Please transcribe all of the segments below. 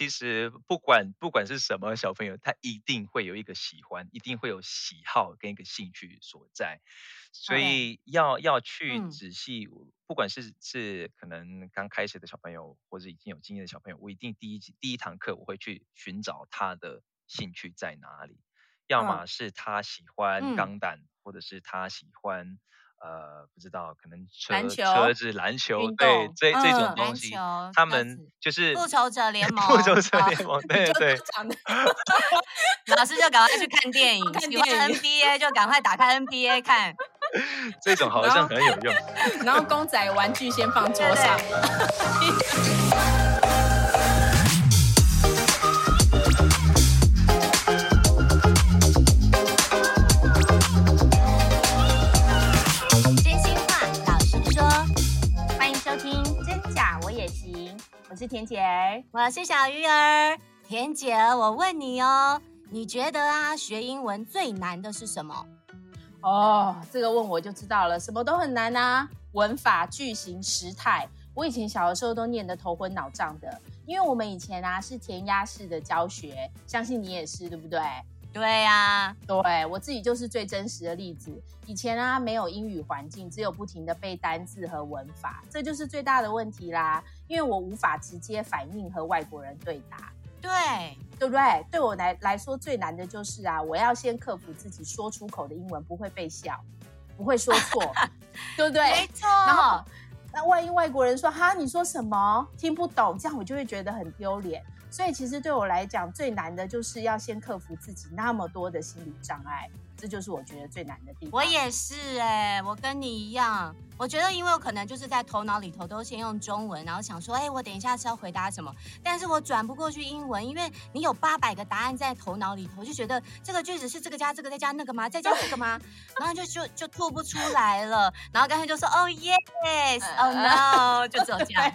其实不管不管是什么小朋友，他一定会有一个喜欢，一定会有喜好跟一个兴趣所在，所以要要去仔细，嗯、不管是是可能刚开始的小朋友，或者已经有经验的小朋友，我一定第一第一堂课我会去寻找他的兴趣在哪里，要么是他喜欢钢弹，嗯、或者是他喜欢。呃，不知道，可能车车子、篮球，对，这、嗯、这种东西，他们就是复仇者 联盟，复仇者联盟，对对。老师就赶快去看电 影，看电影喜欢 NBA 就赶快打开 NBA 看。这种好像很有用。然后公仔玩具先放桌上。是田姐儿，我是小鱼儿。田姐儿，我问你哦，你觉得啊，学英文最难的是什么？哦，这个问我就知道了，什么都很难啊，文法、句型、时态。我以前小的时候都念得头昏脑胀的，因为我们以前啊是填鸭式的教学，相信你也是，对不对？对呀、啊，对，我自己就是最真实的例子。以前啊，没有英语环境，只有不停的背单字和文法，这就是最大的问题啦。因为我无法直接反应和外国人对答，对，对不对？对我来来说最难的就是啊，我要先克服自己说出口的英文不会被笑，不会说错，对不对？没错。然后，那万一外国人说哈，你说什么？听不懂，这样我就会觉得很丢脸。所以其实对我来讲，最难的就是要先克服自己那么多的心理障碍，这就是我觉得最难的地方。我也是哎、欸，我跟你一样，我觉得因为我可能就是在头脑里头都先用中文，然后想说，哎、欸，我等一下是要回答什么，但是我转不过去英文，因为你有八百个答案在头脑里头，就觉得这个句子是这个加这个再加那个吗？再加这个吗？然后就就就吐不出来了，然后干脆就说，哦、oh, yes，oh no，就只有这样。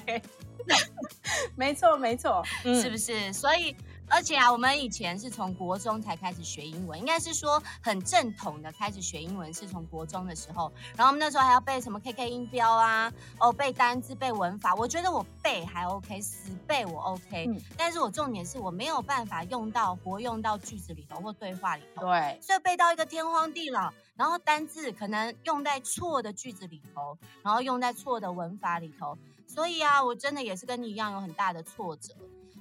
没错，没错，嗯、是不是？所以，而且啊，我们以前是从国中才开始学英文，应该是说很正统的开始学英文是从国中的时候。然后我们那时候还要背什么 KK 音标啊，哦，背单字、背文法。我觉得我背还 OK，死背我 OK，、嗯、但是我重点是我没有办法用到活用到句子里头或对话里头。对，所以背到一个天荒地老，然后单字可能用在错的句子里头，然后用在错的文法里头。所以啊，我真的也是跟你一样有很大的挫折。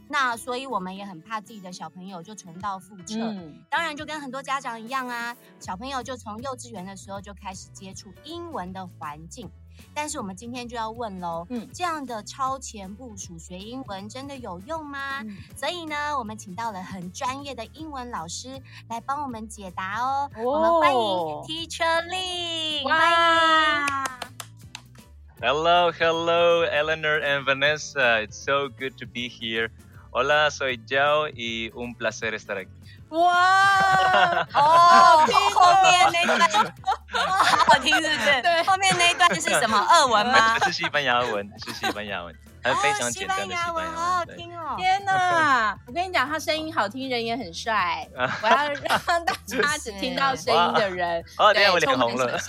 那所以我们也很怕自己的小朋友就重蹈覆辙。嗯、当然就跟很多家长一样啊，小朋友就从幼稚园的时候就开始接触英文的环境。但是我们今天就要问喽，嗯，这样的超前部署学英文真的有用吗？嗯、所以呢，我们请到了很专业的英文老师来帮我们解答哦。哦我们欢迎 Teacher 欢迎。Hello, hello, Eleanor and Vanessa. It's so good to be here. Hola, soy Joe y un placer estar aquí. 哇哦，后面那段好好听，是不是？对，后面那一段是什么？俄文吗？是西班牙文，是西班牙文。还非常简单的西班牙文，好好听哦！天哪，我跟你讲，他声音好听，人也很帅。我要让大家只听到声音的人，对，我脸红了。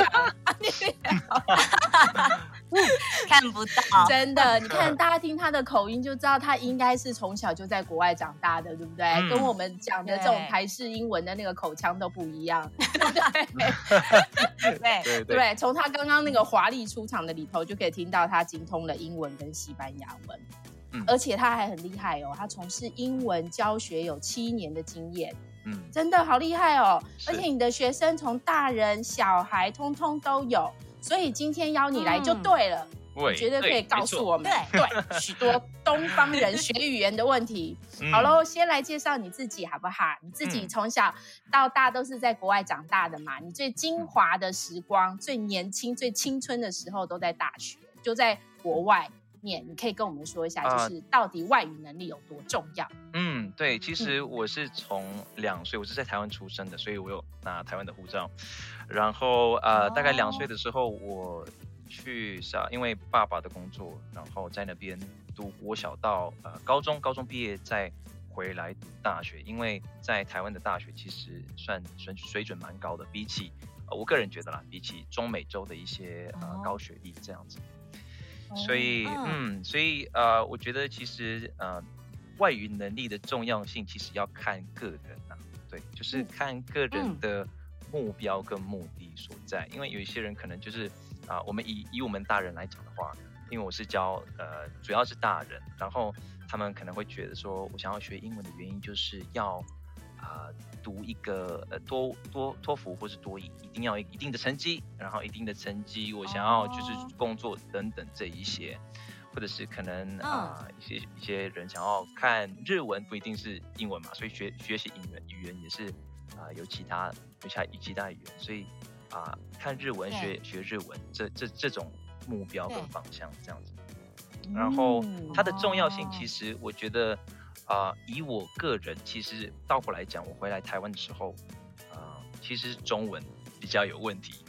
看不到，真的，你看大家听他的口音就知道，他应该是从小就在国外长大的，对不对？跟我们讲的这种台式英文的那个口腔都不一样，对。对对，从他刚刚那个华丽出场的里头就可以听到他精通了英文跟西班牙。文，嗯、而且他还很厉害哦，他从事英文教学有七年的经验，嗯，真的好厉害哦。而且你的学生从大人小孩通通都有，所以今天邀你来就对了，我觉得可以告诉我们对对许多东方人学语言的问题。嗯、好喽，先来介绍你自己好不好？你自己从小到大都是在国外长大的嘛？你最精华的时光、最年轻、最青春的时候都在大学，就在国外。你可以跟我们说一下，就是到底外语能力有多重要？嗯，对，其实我是从两岁，我是在台湾出生的，所以我有拿台湾的护照。然后呃，大概两岁的时候，我去上，因为爸爸的工作，然后在那边读国小到呃高中，高中毕业再回来读大学。因为在台湾的大学其实算水水准蛮高的，比起呃我个人觉得啦，比起中美洲的一些呃高学历这样子。所以，嗯，所以，呃，我觉得其实，呃，外语能力的重要性，其实要看个人啊，对，就是看个人的目标跟目的所在。因为有一些人可能就是啊，我们以以我们大人来讲的话，因为我是教呃，主要是大人，然后他们可能会觉得说，我想要学英文的原因就是要。啊、呃，读一个呃多多托福或是多一，一定要一定的成绩，然后一定的成绩，我想要就是工作等等这一些，oh. 或者是可能啊、呃、一些一些人想要看日文，不一定是英文嘛，所以学学习语言语言也是啊、呃、有其他有其他其他语言，所以啊、呃、看日文学学日文这这这种目标跟方向这样子，然后它的重要性其实我觉得。啊、呃，以我个人其实倒过来讲，我回来台湾的时候，啊、呃，其实中文比较有问题，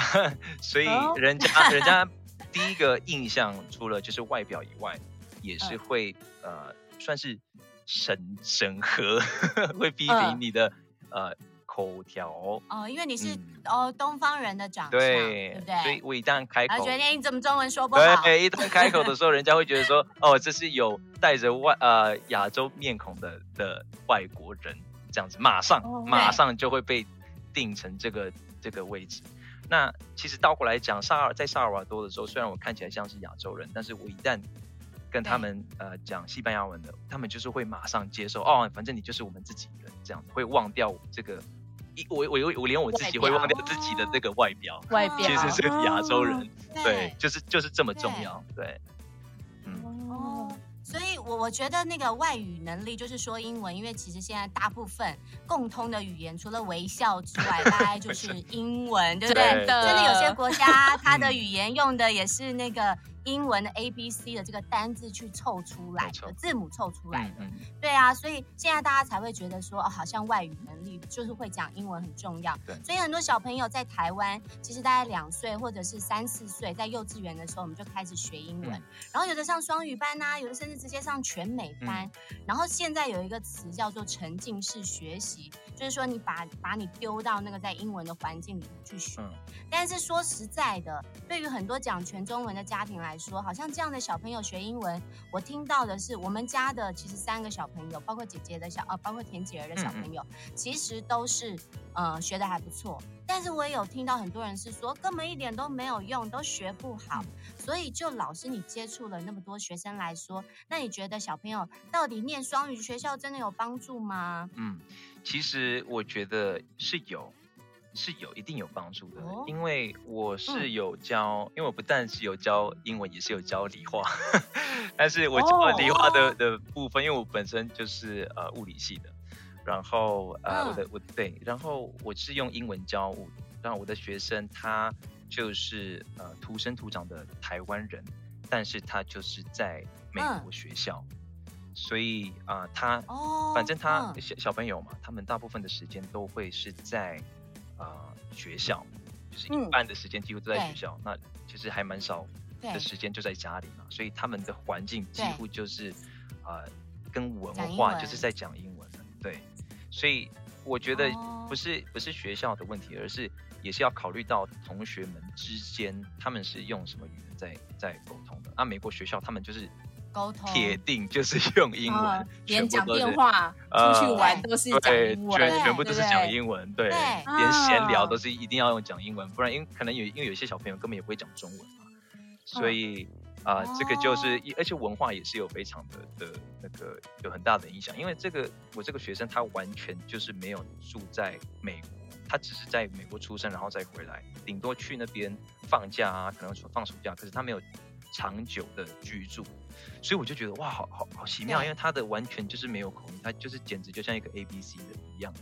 所以人家人家第一个印象除了就是外表以外，也是会呃算是审审核，会批评你的呃。口条哦，因为你是、嗯、哦东方人的长相，对，对不对？所以我一旦开口，觉得你怎么中文说不好？对，一旦开口的 时候，人家会觉得说，哦，这是有带着外呃亚洲面孔的的外国人，这样子，马上、哦、马上就会被定成这个这个位置。那其实倒过来讲，萨尔在萨尔瓦多的时候，虽然我看起来像是亚洲人，但是我一旦跟他们呃讲西班牙文的，他们就是会马上接受，哦，反正你就是我们自己人，这样子会忘掉这个。我我我连我自己会忘掉自己的那个外表，外表。其实是亚洲人，哦、对，就是就是这么重要，对，对嗯。哦，所以我我觉得那个外语能力就是说英文，因为其实现在大部分共通的语言除了微笑之外，大概就 是英文，对不对？真的有些国家它的语言用的也是那个。英文的 A B C 的这个单字去凑出来的字母凑出来的，对啊，所以现在大家才会觉得说，哦，好像外语能力就是会讲英文很重要。对，所以很多小朋友在台湾，其实大概两岁或者是三四岁，在幼稚园的时候，我们就开始学英文，嗯、然后有的上双语班呐、啊，有的甚至直接上全美班。嗯、然后现在有一个词叫做沉浸式学习，就是说你把把你丢到那个在英文的环境里去学。嗯、但是说实在的，对于很多讲全中文的家庭来，说，好像这样的小朋友学英文，我听到的是我们家的其实三个小朋友，包括姐姐的小呃，包括田姐儿的小朋友，其实都是呃学的还不错。但是我也有听到很多人是说根本一点都没有用，都学不好。嗯、所以就老师你接触了那么多学生来说，那你觉得小朋友到底念双语学校真的有帮助吗？嗯，其实我觉得是有。是有一定有帮助的，哦、因为我是有教，嗯、因为我不但是有教英文，也是有教理化，但是我教理化的、哦、的部分，因为我本身就是呃物理系的，然后呃、嗯、我的我对，然后我是用英文教物理，然后我的学生他就是呃土生土长的台湾人，但是他就是在美国学校，嗯、所以啊、呃、他、哦、反正他小、嗯、小朋友嘛，他们大部分的时间都会是在。啊、呃，学校就是一半的时间几乎都在学校，嗯、那其实还蛮少的时间就在家里嘛，所以他们的环境几乎就是啊、呃，跟文化就是在讲英文的，对，所以我觉得不是、哦、不是学校的问题，而是也是要考虑到同学们之间他们是用什么语言在在沟通的。那、啊、美国学校他们就是。沟通。铁定就是用英文，连讲电话、出去玩都是讲英文，全全部都是讲英文，对，连闲聊都是一定要用讲英文，不然因可能有因为有些小朋友根本也不会讲中文嘛，所以啊，这个就是而且文化也是有非常的的那个有很大的影响，因为这个我这个学生他完全就是没有住在美国，他只是在美国出生然后再回来，顶多去那边放假啊，可能说放暑假，可是他没有长久的居住。所以我就觉得哇，好好好奇妙，因为他的完全就是没有口音，他就是简直就像一个 A B C 的一样，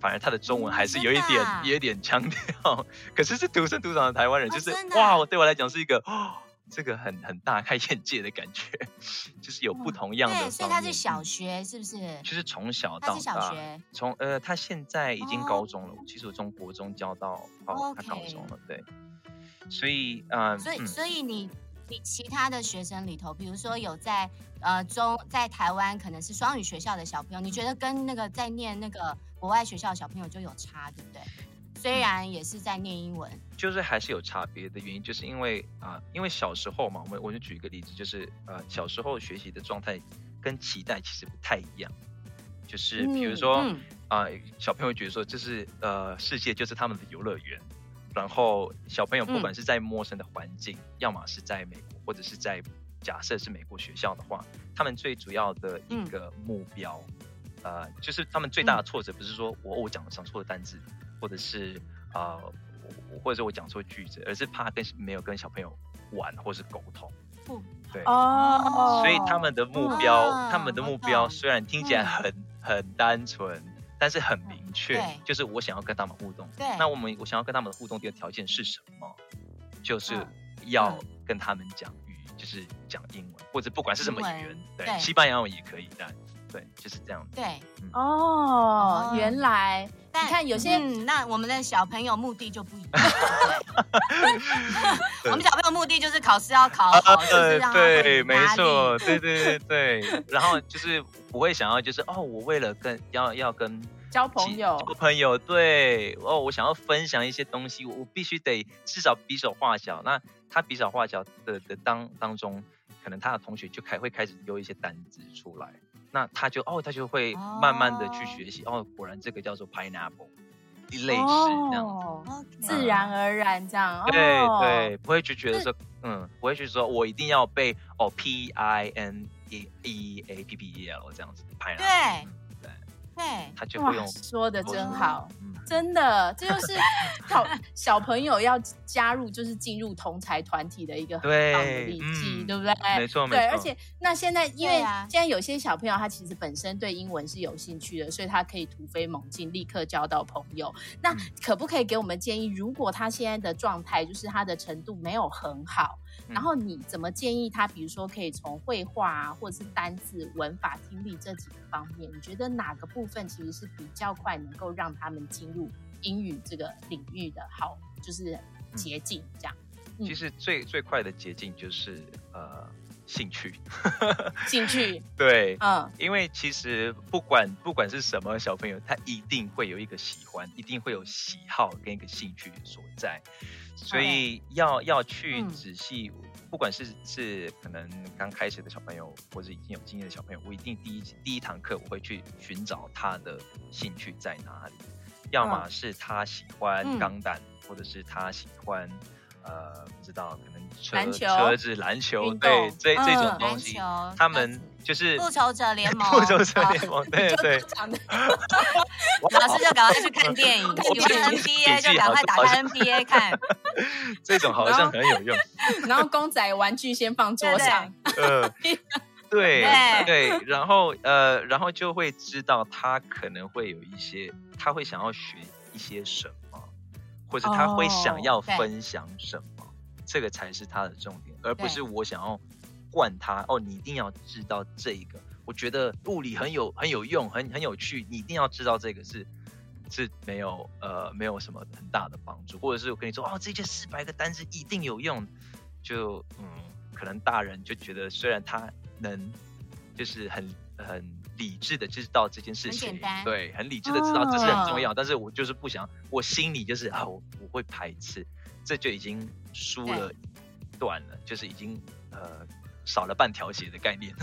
反而他的中文还是有一点、嗯、有一点腔调，可是是土生土长的台湾人，就是、哦、哇，对我来讲是一个哦，这个很很大开眼界的感觉，就是有不同样的、嗯。对，所以他是小学是不是？就是从小到大，小学从呃，他现在已经高中了，哦、其实我从国中教到到他高中了，对，所以啊，呃、所以所以你。比其他的学生里头，比如说有在呃中在台湾可能是双语学校的小朋友，你觉得跟那个在念那个国外学校的小朋友就有差，对不对？虽然也是在念英文，就是还是有差别的原因，就是因为啊、呃，因为小时候嘛，我们我就举一个例子，就是呃小时候学习的状态跟期待其实不太一样。就是比如说啊、嗯嗯呃，小朋友觉得说，这是呃世界就是他们的游乐园，然后小朋友不管是在陌生的环境，嗯、要么是在美国，或者是在假设是美国学校的话，他们最主要的一个目标，嗯、呃，就是他们最大的挫折不是说我我讲讲错的单字，或者是啊、呃，或者是我讲错句子，而是怕跟没有跟小朋友玩或是沟通。嗯、对。哦，所以他们的目标，哦、他们的目标虽然听起来很。嗯很单纯，但是很明确，就是我想要跟他们互动。对，那我们我想要跟他们的互动的条件是什么？就是要跟他们讲语，就是讲英文，或者不管是什么语言，对，西班牙文也可以的。对，就是这样。对，哦，原来你看有些，那我们的小朋友目的就不一样。我们小朋友目的就是考试要考好，就是让他对，没错，对对对对。然后就是不会想要，就是哦，我为了跟要要跟交朋友，交朋友，对哦，我想要分享一些东西，我必须得至少比手画脚。那他比手画脚的的当当中，可能他的同学就开会开始丢一些单子出来。那他就哦，他就会慢慢的去学习哦，哦，果然这个叫做 pineapple，一类似这样子，哦、自然而然这样，嗯、对对，不会去觉得说，嗯，不会去说我一定要背哦 p i n e e a p p e l 这样子，pineapple，对、嗯、对，对他就会用说的真好。真的，这就是小小朋友要加入，就是进入同才团体的一个很棒的利器，对，嗯、对不对？没错，对，没错。对而且那现在，因为现在有些小朋友他其实本身对英文是有兴趣的，所以他可以突飞猛进，立刻交到朋友。那可不可以给我们建议？如果他现在的状态就是他的程度没有很好？然后你怎么建议他？比如说，可以从绘画啊，或者是单字、文法、听力这几个方面，你觉得哪个部分其实是比较快能够让他们进入英语这个领域的好，就是捷径这样？嗯、其实最最快的捷径就是呃兴趣，兴趣。对，嗯，因为其实不管不管是什么小朋友，他一定会有一个喜欢，一定会有喜好跟一个兴趣所在。所以要要去仔细，嗯、不管是是可能刚开始的小朋友，或者已经有经验的小朋友，我一定第一第一堂课我会去寻找他的兴趣在哪里，要么是他喜欢钢弹，嗯、或者是他喜欢。呃，不知道，可能车篮球车子、篮球，对，这这种东西，他们就是复仇者联 盟，复仇者联盟，对 对。老师就赶快去看电影，喜欢 NBA 就赶快打开 NBA 看。这种好像很有用。然后公仔玩具先放桌上。呃，对对，然后呃，然后就会知道他可能会有一些，他会想要学一些什么。或者他会想要分享什么，oh, 这个才是他的重点，而不是我想要灌他哦，你一定要知道这个。我觉得物理很有很有用，很很有趣，你一定要知道这个是是没有呃没有什么很大的帮助，或者是我跟你说哦，这些四百个单词一定有用，就嗯，可能大人就觉得虽然他能就是很很。理智的知道这件事情，对，很理智的知道这是很重要，哦、但是我就是不想，我心里就是啊，我我会排斥，这就已经输了一段了，就是已经呃少了半条血的概念。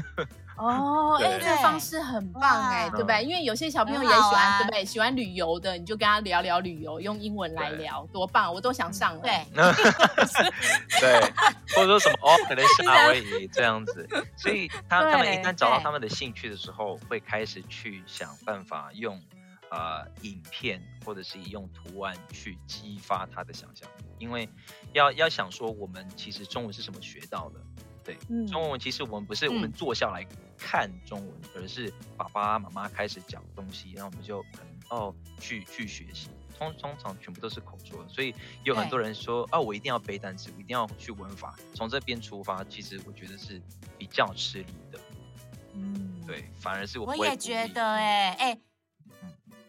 哦，哎，这个方式很棒哎，对不对？因为有些小朋友也喜欢，对不对？喜欢旅游的，你就跟他聊聊旅游，用英文来聊，多棒！我都想上了。对，对，或者说什么哦，可能 夏威夷这样子，所以他他们一旦找到他们的兴趣的时候，会开始去想办法用呃影片或者是用图案去激发他的想象力，因为要要想说我们其实中文是什么学到的。对，中文其实我们不是我们坐下来看中文，嗯、而是爸爸妈妈开始讲东西，然后我们就可能哦去去学习。通通常全部都是口说，所以有很多人说对哦，我一定要背单词，我一定要去文法，从这边出发，其实我觉得是比较吃力的。嗯，对，反而是我。我也觉得、欸，哎哎。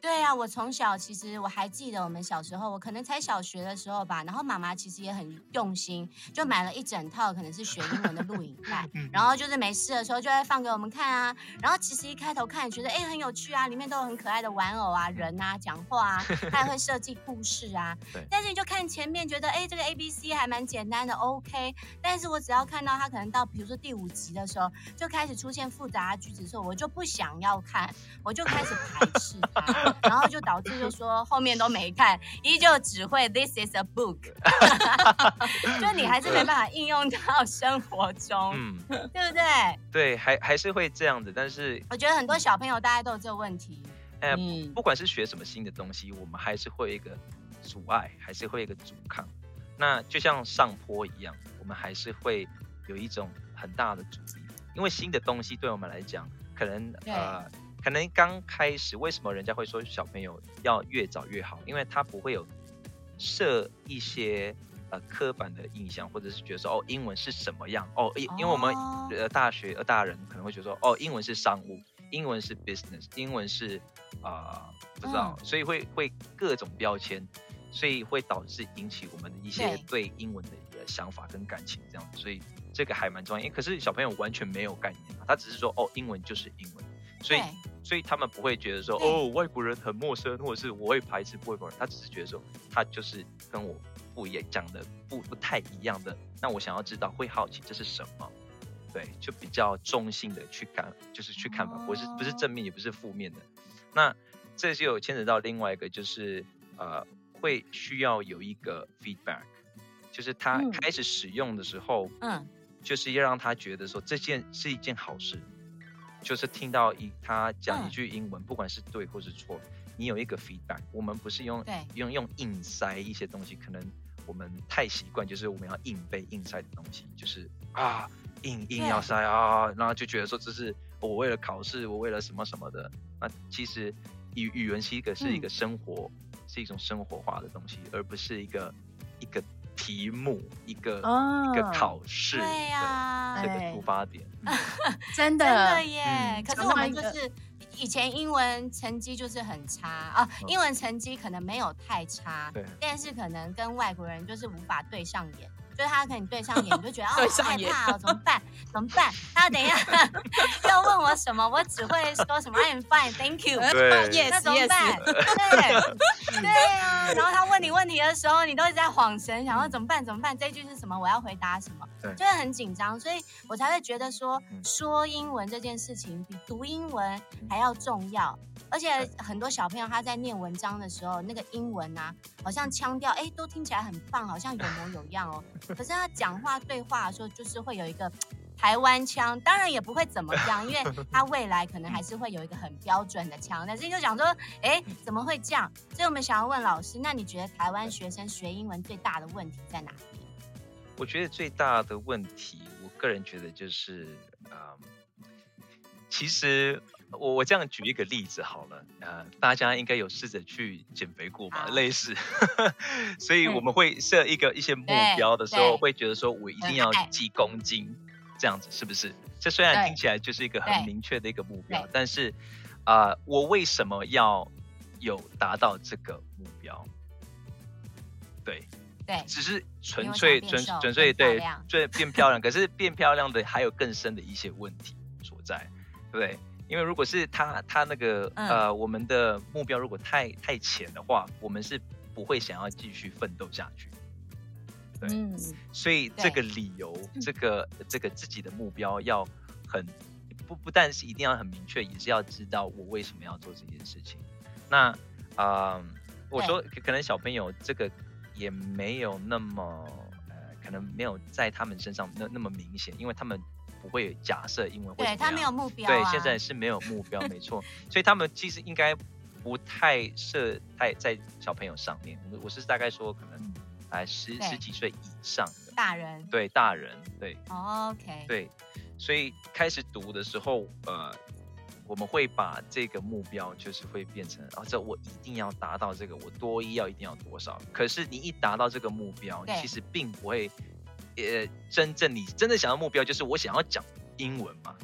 对啊，我从小其实我还记得我们小时候，我可能才小学的时候吧，然后妈妈其实也很用心，就买了一整套可能是学英文的录影 带，然后就是没事的时候就会放给我们看啊。然后其实一开头看觉得哎很有趣啊，里面都有很可爱的玩偶啊、人啊、讲话啊，他还会设计故事啊。对。但是你就看前面觉得哎这个 A B C 还蛮简单的，OK。但是我只要看到它可能到比如说第五集的时候，就开始出现复杂的句子的时候，我就不想要看，我就开始排斥他。然后就导致就说后面都没看，依旧只会 This is a book，就你还是没办法应用到生活中，嗯，对不对？对，还还是会这样子，但是我觉得很多小朋友大家都有这个问题。哎，不管是学什么新的东西，我们还是会有一个阻碍，还是会有一个阻抗。那就像上坡一样，我们还是会有一种很大的阻力，因为新的东西对我们来讲，可能呃。可能刚开始，为什么人家会说小朋友要越早越好？因为他不会有设一些呃刻板的印象，或者是觉得说哦，英文是什么样哦？因因为我们呃大学呃大人可能会觉得说哦，英文是商务，英文是 business，英文是啊、呃、不知道，所以会会各种标签，所以会导致引起我们的一些对英文的一个想法跟感情这样，所以这个还蛮重要。因为可是小朋友完全没有概念嘛，他只是说哦，英文就是英文，所以。所以他们不会觉得说哦，外国人很陌生，或者是我会排斥外国人。他只是觉得说他就是跟我不一样，讲的不不太一样的。那我想要知道，会好奇这是什么？对，就比较中性的去看，就是去看吧，不是不是正面，也不是负面的。那这就有牵扯到另外一个，就是呃，会需要有一个 feedback，就是他开始使用的时候，嗯，就是要让他觉得说这件是一件好事。就是听到一他讲一句英文，嗯、不管是对或是错，你有一个 feedback。我们不是用用用硬塞一些东西，可能我们太习惯，就是我们要硬背硬塞的东西，就是啊硬硬要塞啊，然后就觉得说这是我为了考试，我为了什么什么的。那其实语语文是一个是一个生活，嗯、是一种生活化的东西，而不是一个。题目一个、哦、一个考试，对呀，这个出发点，真的。真的耶。嗯、可是我们就是以前英文成绩就是很差啊，英文成绩可能没有太差，对，但是可能跟外国人就是无法对上眼。就是他跟你对上眼，你就觉得 哦害怕哦，怎么办？怎么办？他等一下 要问我什么，我只会说什么 I'm fine, thank you。对，那怎么办？对，对啊。然后他问你问题的时候，你都一直在恍神，想说怎么办？怎么办？这句是什么？我要回答什么？对，就会很紧张，所以我才会觉得说说英文这件事情比读英文还要重要。而且很多小朋友他在念文章的时候，那个英文啊，好像腔调哎，都听起来很棒，好像有模有样哦。可是他讲话对话的时候，就是会有一个台湾腔，当然也不会怎么样，因为他未来可能还是会有一个很标准的腔。但是就讲说，哎，怎么会这样？所以我们想要问老师，那你觉得台湾学生学英文最大的问题在哪里？我觉得最大的问题，我个人觉得就是，嗯，其实。我我这样举一个例子好了，呃，大家应该有试着去减肥过吧？类似，所以我们会设一个一些目标的时候，会觉得说我一定要几公斤，这样子是不是？这虽然听起来就是一个很明确的一个目标，但是啊，呃，我为什么要有达到这个目标？对对，只是纯粹纯纯粹对，最变 漂亮，可是变漂亮的还有更深的一些问题所在，对不对？因为如果是他他那个、嗯、呃，我们的目标如果太太浅的话，我们是不会想要继续奋斗下去。对，嗯、所以这个理由，这个这个自己的目标要很不不但是一定要很明确，也是要知道我为什么要做这件事情。那啊、呃，我说可能小朋友这个也没有那么呃，可能没有在他们身上那那么明显，因为他们。不会假设，因为对他没有目标、啊，对，现在是没有目标，没错，所以他们其实应该不太设太在小朋友上面。我我是大概说，可能哎十十几岁以上的大人，对大人，对、oh,，OK，对，所以开始读的时候，呃，我们会把这个目标就是会变成啊，这我一定要达到这个，我多一要一定要多少？可是你一达到这个目标，对其实并不会。呃，真正你真的想要目标就是我想要讲英文嘛？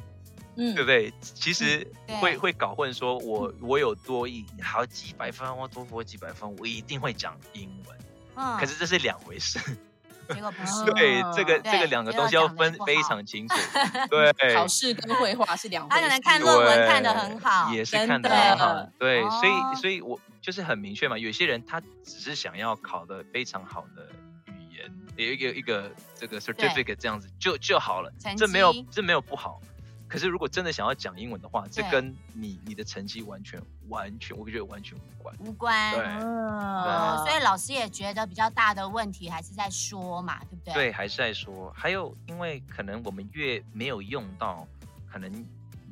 嗯，对不对？其实会会搞混，说我我有多益，好几百分，我多我几百分，我一定会讲英文。嗯，可是这是两回事。结果不是。对，这个这个两个东西要分非常清楚。对，考试跟绘画是两回事。他可能看论文看得很好，也是看得很好。对，所以所以我就是很明确嘛。有些人他只是想要考得非常好的有一个一个这个 certificate 这样子就就好了。这没有这没有不好。可是，如果真的想要讲英文的话，这跟你你的成绩完全完全，我觉得完全无关。无关。对。嗯。所以老师也觉得比较大的问题还是在说嘛，对不对？对，还是在说。还有，因为可能我们越没有用到，可能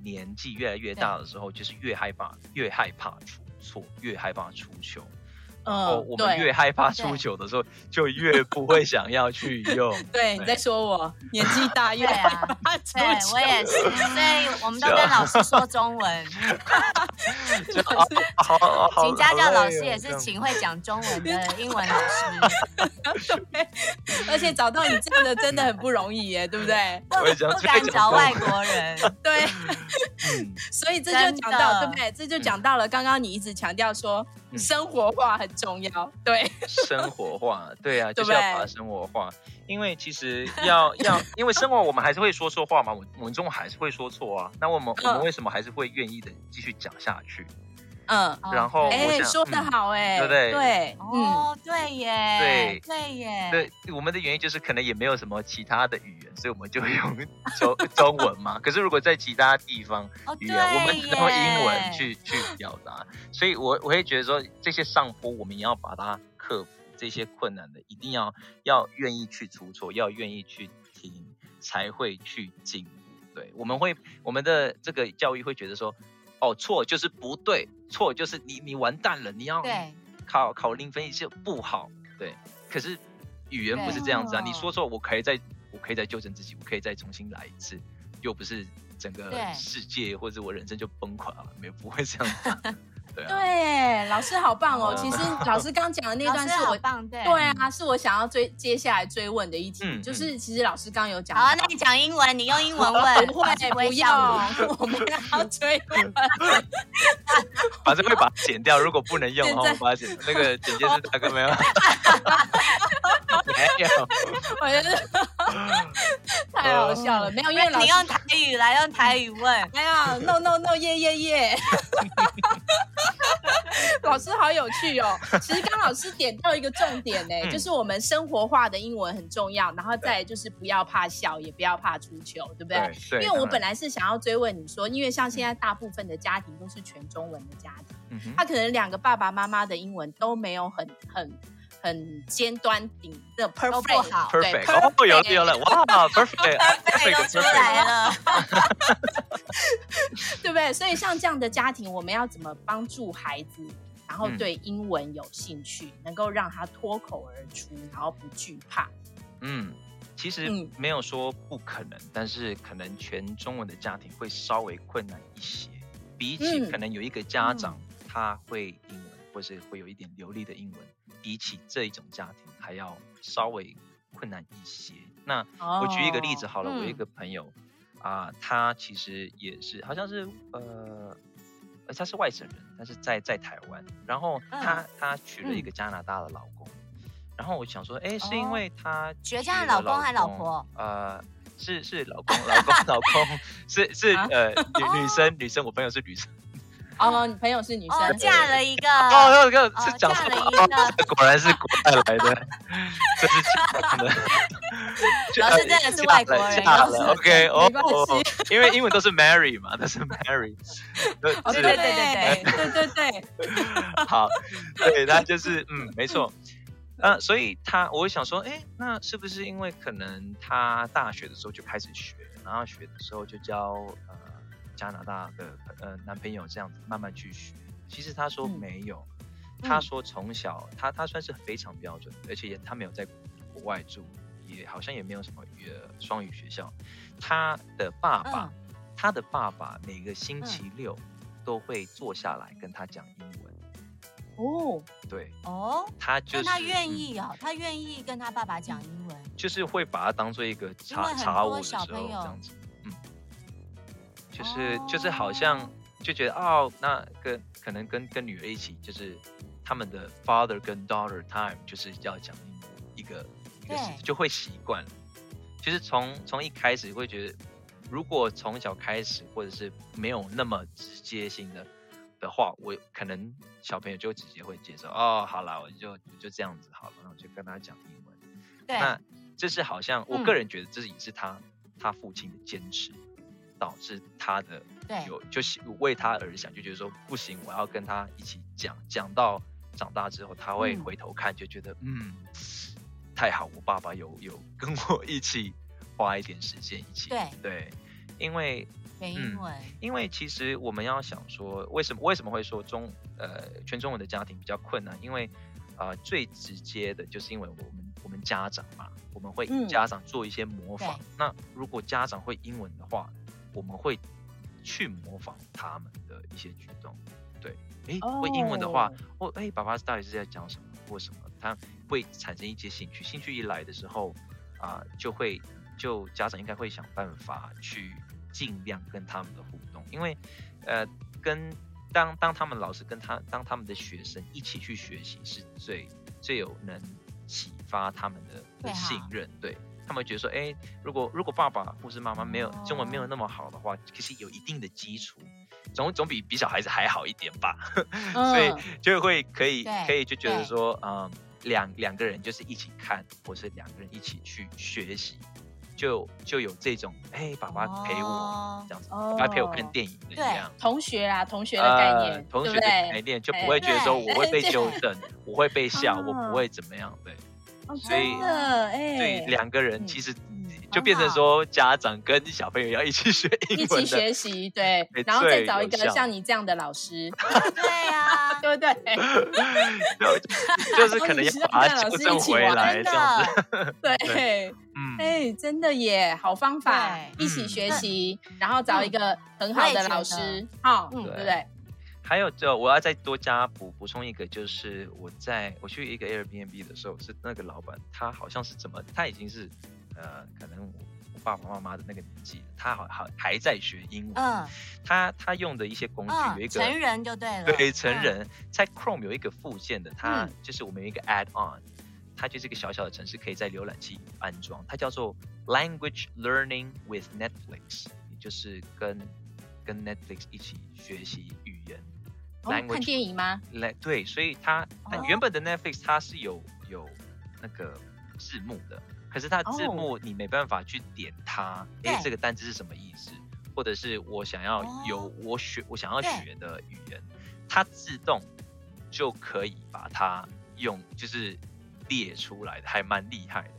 年纪越来越大的时候，就是越害怕，越害怕出错，越害怕出糗。哦，我们越害怕出糗的时候，就越不会想要去用。对，你在说我年纪大越 害怕出糗。对，我也是，所以我们都跟老师说中文。好好好，请家教老师也是请会讲中文的英文老师。对，而且找到你这样的真的很不容易耶，对不对？不敢找外国人。对，所以这就讲到，对不对？这就讲到了刚刚你一直强调说生活化很。重要，对，生活化，对啊，就是要把它生活化，因为其实要 要，因为生活我们还是会说错话嘛，我我们中文还是会说错啊，那我们我们为什么还是会愿意的继续讲下去？嗯，然后哎，说的好哎，对不对？对，哦，对耶，对对耶，对，我们的原因就是可能也没有什么其他的语言，所以我们就用中中文嘛。可是如果在其他地方语言，我们只能用英文去去表达。所以我我会觉得说，这些上坡我们也要把它克服，这些困难的一定要要愿意去出错，要愿意去听，才会去进步。对，我们会我们的这个教育会觉得说。哦，错就是不对，错就是你你完蛋了，你要考考零分就不好，对。可是语言不是这样子啊，你说错，我可以再我可以再纠正自己，我可以再重新来一次，又不是整个世界或者我人生就崩垮了，没有不会这样子。对，对，老师好棒哦！其实 老师刚讲的那段是我棒，对，对啊，是我想要追接下来追问的一题，就是其实老师刚有讲。好，那你讲英文，你用英文问，不会，不要，我们要追问。反正会把它剪掉，如果不能用的话，我把它剪。那个剪接是大哥没有？没有，我觉得太好笑了。没有，因为你用台语来用台语问，没有，no no no，耶耶耶。老师好有趣哦！其实刚老师点到一个重点呢，嗯、就是我们生活化的英文很重要，然后再就是不要怕笑，也不要怕出糗，对不对？对，因为我本来是想要追问你说，因为像现在大部分的家庭都是全中文的家庭，嗯、他可能两个爸爸妈妈的英文都没有很很。很尖端顶的 perfect 好，perfect 哦，有了有了，哇，perfect，perfect 出来了，对不对？所以像这样的家庭，我们要怎么帮助孩子，然后对英文有兴趣，嗯、能够让他脱口而出，然后不惧怕？嗯，其实没有说不可能，嗯、但是可能全中文的家庭会稍微困难一些，比起可能有一个家长、嗯、他会或是会有一点流利的英文。比起这一种家庭还要稍微困难一些。那我举一个例子好了，哦、我一个朋友啊、嗯呃，他其实也是好像是呃，他是外省人，但是在在台湾。然后他、嗯、他娶了一个加拿大的老公。嗯、然后我想说，哎，是因为他娶加拿大老公还是老婆？呃，是是老公，老公老公 是是呃 女女生女生，我朋友是女生。哦，你朋友是女生，嫁了一个哦，那个是嫁了一个，果然是国外来的，这是假的。老师真的是外国人，OK，哦，因为英文都是 Mary 嘛，都是 Mary。对对对对对对对。好，对，他就是嗯，没错。呃，所以他，我想说，哎，那是不是因为可能他大学的时候就开始学，然后学的时候就教呃。加拿大的呃男朋友这样子慢慢去学，其实他说没有，嗯、他说从小他他算是非常标准，而且也他没有在国外住，也好像也没有什么呃双语学校。他的爸爸，嗯、他的爸爸每个星期六都会坐下来跟他讲英文。哦，对，哦，他就是他愿意啊、哦，嗯、他愿意跟他爸爸讲英文，就是会把他当做一个茶茶壶的时候这样子。就是就是好像就觉得哦，那跟可能跟跟女儿一起，就是他们的 father 跟 daughter time 就是要讲一个一个事，就会习惯。就是从从一开始会觉得，如果从小开始或者是没有那么直接性的的话，我可能小朋友就直接会接受哦，好了，我就就这样子好了，然后就跟他讲英文。对，那这是好像我个人觉得这是也是他、嗯、他父亲的坚持，导致他的有就是为他而想，就觉得说不行，我要跟他一起讲，讲到长大之后他会回头看，就觉得嗯。太好，我爸爸有有跟我一起花一点时间一起对对，因为学英文、嗯，因为其实我们要想说，为什么为什么会说中呃全中文的家庭比较困难？因为啊、呃、最直接的就是因为我们我们家长嘛，我们会家长做一些模仿。嗯、那如果家长会英文的话，我们会去模仿他们的一些举动。对，哎，会英文的话，哦，哎，爸爸到底是在讲什么或什么？他。会产生一些兴趣，兴趣一来的时候，啊、呃，就会就家长应该会想办法去尽量跟他们的互动，因为，呃，跟当当他们老师跟他当他们的学生一起去学习，是最最有能启发他们的，的信任，对，对他们觉得说，哎，如果如果爸爸或是妈妈没有中文没有那么好的话，其实有一定的基础，总总比比小孩子还好一点吧，所以就会可以可以就觉得说，嗯。两两个人就是一起看，或是两个人一起去学习，就就有这种哎，爸爸陪我、哦、这样子，爸爸陪我看电影的这样。同学啊，同学的概念，呃、同学的概念就不会觉得说我会被纠正，我会被笑，我不会怎么样，对。哦、所以，哎，对两个人其实。就变成说，家长跟小朋友要一起学英文，一起学习，对，然后再找一个像你这样的老师，对呀，对不对？就是可能要 把他纠正回来，这样子，对，嗯，哎，真的耶，好方法，一起学习，然后找一个很好的老师，好，嗯，对不对？还有，就我要再多加补补充一个，就是我在我去一个 Airbnb 的时候，是那个老板，他好像是怎么，他已经是。呃，可能我爸爸妈妈的那个年纪，他好好还在学英文。嗯，他他用的一些工具有一个成人就对了，对成人在 Chrome 有一个附件的，它就是我们有一个 Add On，它就是一个小小的城市，可以在浏览器安装，它叫做 Language Learning with Netflix，也就是跟跟 Netflix 一起学习语言。看电影吗？来，对，所以它原本的 Netflix 它是有有那个字幕的。可是它字幕你没办法去点它，哎、oh.，这个单字是什么意思？或者是我想要有我学我想要学的语言，它自动就可以把它用就是列出来的，还蛮厉害的。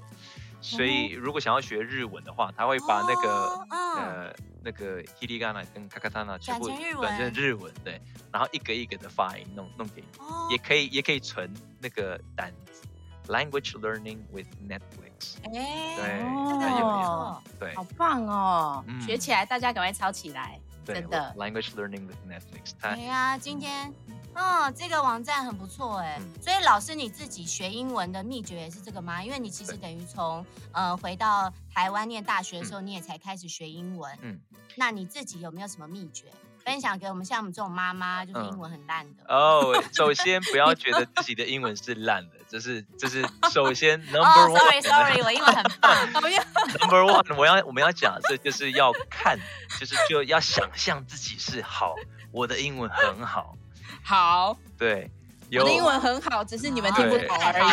所以如果想要学日文的话，它会把那个、oh. 呃那个 hiragana 跟 katakana 全部转成日文，对，然后一个一个的发音弄弄给你，oh. 也可以也可以存那个单子。Language learning with Netflix，哎，对，哦有用，对，好棒哦，学起来大家赶快抄起来，真的。Language learning with Netflix，对呀，今天，哦，这个网站很不错哎，所以老师你自己学英文的秘诀也是这个吗？因为你其实等于从呃回到台湾念大学的时候，你也才开始学英文，嗯，那你自己有没有什么秘诀？分享给我们像我们这种妈妈，就是英文很烂的哦。Oh, 首先不要觉得自己的英文是烂的，这是这是 首先 number one。Oh, sorry sorry，我英文很棒。number one，我要我们要讲这就是要看，就是就要想象自己是好，我的英文很好。好，对，我的英文很好，只是你们听不懂而已。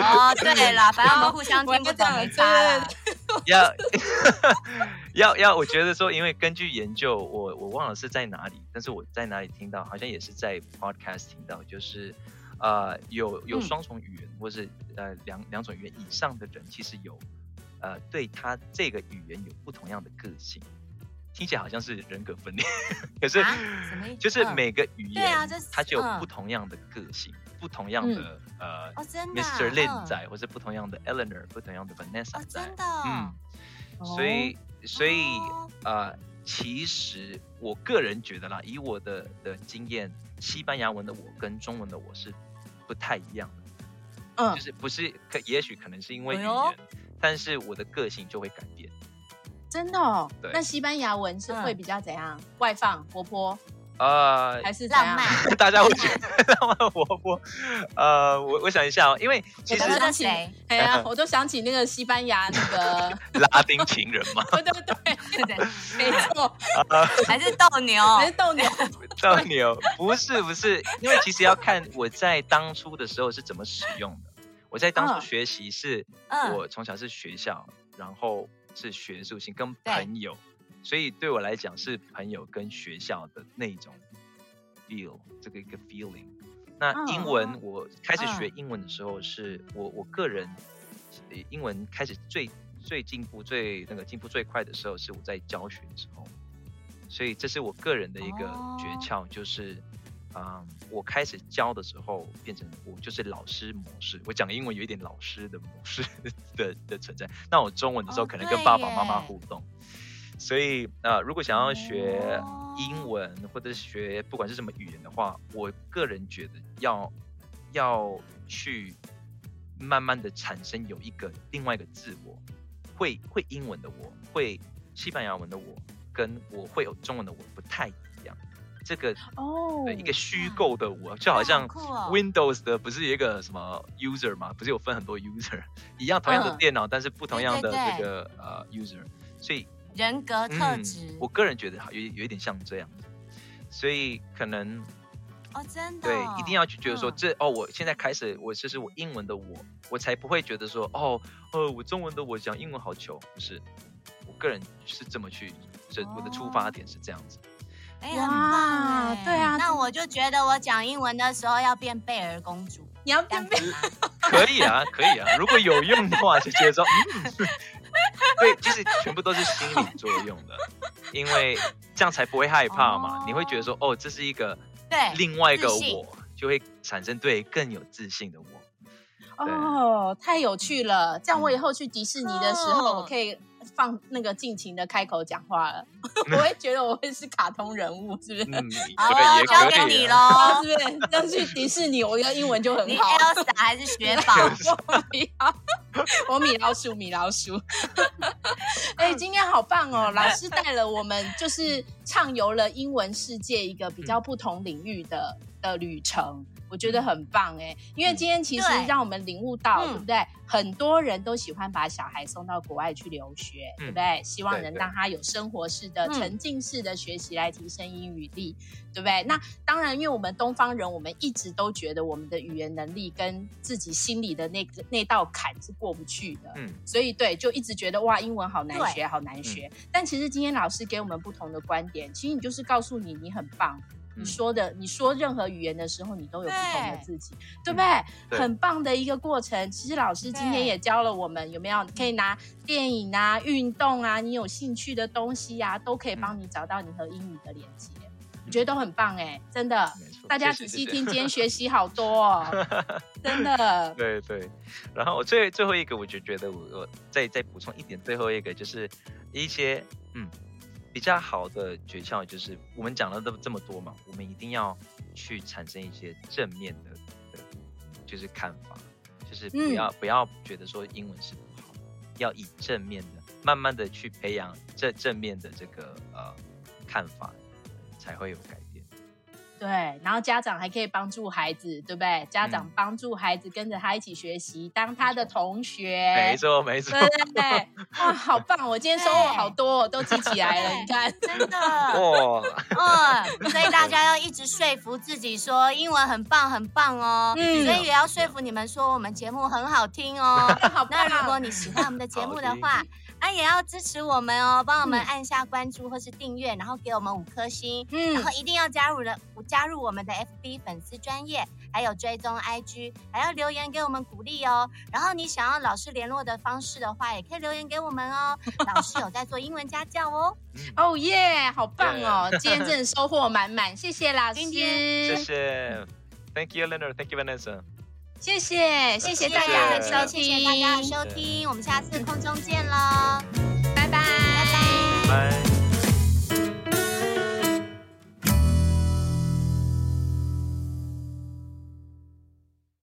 哦，对了，反正我们互相听不懂没差了。要 要要，我觉得说，因为根据研究，我我忘了是在哪里，但是我在哪里听到，好像也是在 podcast 听到，就是呃有有双重语言，嗯、或是呃两两种语言以上的人，其实有呃对他这个语言有不同样的个性，听起来好像是人格分裂，可是、啊、就是每个语言、啊、它就有不同样的个性。不同样的、嗯、呃、哦、，Mr. Lin 仔，嗯、或是不同样的 Eleanor，不同样的 Vanessa 仔，哦、真的，嗯，所以所以、哦、呃，其实我个人觉得啦，以我的的经验，西班牙文的我跟中文的我是不太一样的，嗯，就是不是可，也许可能是因为语言，哎、但是我的个性就会改变。真的哦。对。那西班牙文是会比较怎样？嗯、外放、活泼？呃，还是浪漫？大家会觉得 浪漫活泼？呃，我我想一下哦，因为其实我想起，哎呀，我都想起那个西班牙那个拉丁情人嘛。对对对对对，没错。还是斗牛？还是斗牛？斗牛？不是不是，因为其实要看我在当初的时候是怎么使用的。我在当初学习是，我从小是学校，然后是学术性跟朋友。所以对我来讲是朋友跟学校的那种 feel，这个一个 feeling。那英文我开始学英文的时候，是我我个人英文开始最最进步最那个进步最快的时候，是我在教学的时候。所以这是我个人的一个诀窍，就是啊，我开始教的时候变成我就是老师模式，我讲英文有一点老师的模式的 的存在。那我中文的时候可能跟爸爸妈妈互动。所以，呃，如果想要学英文或者是学不管是什么语言的话，我个人觉得要要去慢慢的产生有一个另外一个自我，会会英文的我，会西班牙文的我，跟我会有中文的我不太。这个哦，对，一个虚构的我，就好像 Windows 的不是一个什么 user 嘛，不是有分很多 user 一样同样的电脑，但是不同样的这个呃 user，所以。人格特质、嗯，我个人觉得有有一点像这样子，所以可能哦，真的、哦、对，一定要去觉得说这、嗯、哦，我现在开始，我这是我英文的我，我才不会觉得说哦哦，我中文的我讲英文好糗，不是，我个人是这么去，这、哦、我的出发点是这样子。哎呀，很棒哎，对啊，那我就觉得我讲英文的时候要变贝儿公主，你要变贝儿，可以啊，可以啊，如果有用的话就觉得说嗯。对，就是全部都是心理作用的，因为这样才不会害怕嘛。你会觉得说，哦，这是一个对另外一个我，就会产生对更有自信的我。哦，太有趣了！这样我以后去迪士尼的时候，我可以放那个尽情的开口讲话了。我会觉得我会是卡通人物，是不是？好，交给你喽，是不是？要去迪士尼，我的英文就很好。你 Elsa 还是雪宝？我米老鼠，米老鼠。哎、欸，今天好棒哦！老师带了我们，就是畅游了英文世界一个比较不同领域的的旅程。我觉得很棒哎，因为今天其实让我们领悟到，对，对不对？很多人都喜欢把小孩送到国外去留学，嗯、对不对？希望能让他有生活式的、沉浸式的学习来提升英语力，嗯、对不对？那当然，因为我们东方人，我们一直都觉得我们的语言能力跟自己心里的那个那道坎是过不去的，嗯，所以对，就一直觉得哇，英文好难学，好难学。嗯、但其实今天老师给我们不同的观点，其实你就是告诉你，你很棒。你说的，你说任何语言的时候，你都有不同的自己，对，对不对？对，很棒的一个过程。其实老师今天也教了我们，有没有可以拿电影啊、运动啊，你有兴趣的东西呀、啊，都可以帮你找到你和英语的连接。我觉得都很棒哎，真的。大家仔细听，今天学习好多哦，真的。对对。然后我最最后一个，我就觉得我我再再补充一点，最后一个就是一些嗯。比较好的诀窍就是，我们讲了这么这么多嘛，我们一定要去产生一些正面的，的就是看法，就是不要、嗯、不要觉得说英文是不好，要以正面的，慢慢的去培养这正面的这个呃看法，才会有改变。对，然后家长还可以帮助孩子，对不对？家长帮助孩子跟着他一起学习，当他的同学。没错，没错。对对对，哇，好棒！我今天收获好多，都记起来了。你 看，真的 哇，嗯，所以大家要一直说服自己说英文很棒，很棒哦。嗯，所以也要说服你们说我们节目很好听哦。好，那如果你喜欢我们的节目的话。啊，也要支持我们哦，帮我们按下关注或是订阅，嗯、然后给我们五颗星，嗯，然后一定要加入了，加入我们的 FB 粉丝专业，还有追踪 IG，还要留言给我们鼓励哦。然后你想要老师联络的方式的话，也可以留言给我们哦。老师有在做英文家教哦。哦耶，好棒哦！今天真的收获满满，谢谢老师，谢谢，Thank you Leonard，Thank you Vanessa。谢谢，谢谢大家的收听，谢谢大家的收听，我们下次空中见喽，拜拜，拜拜。拜。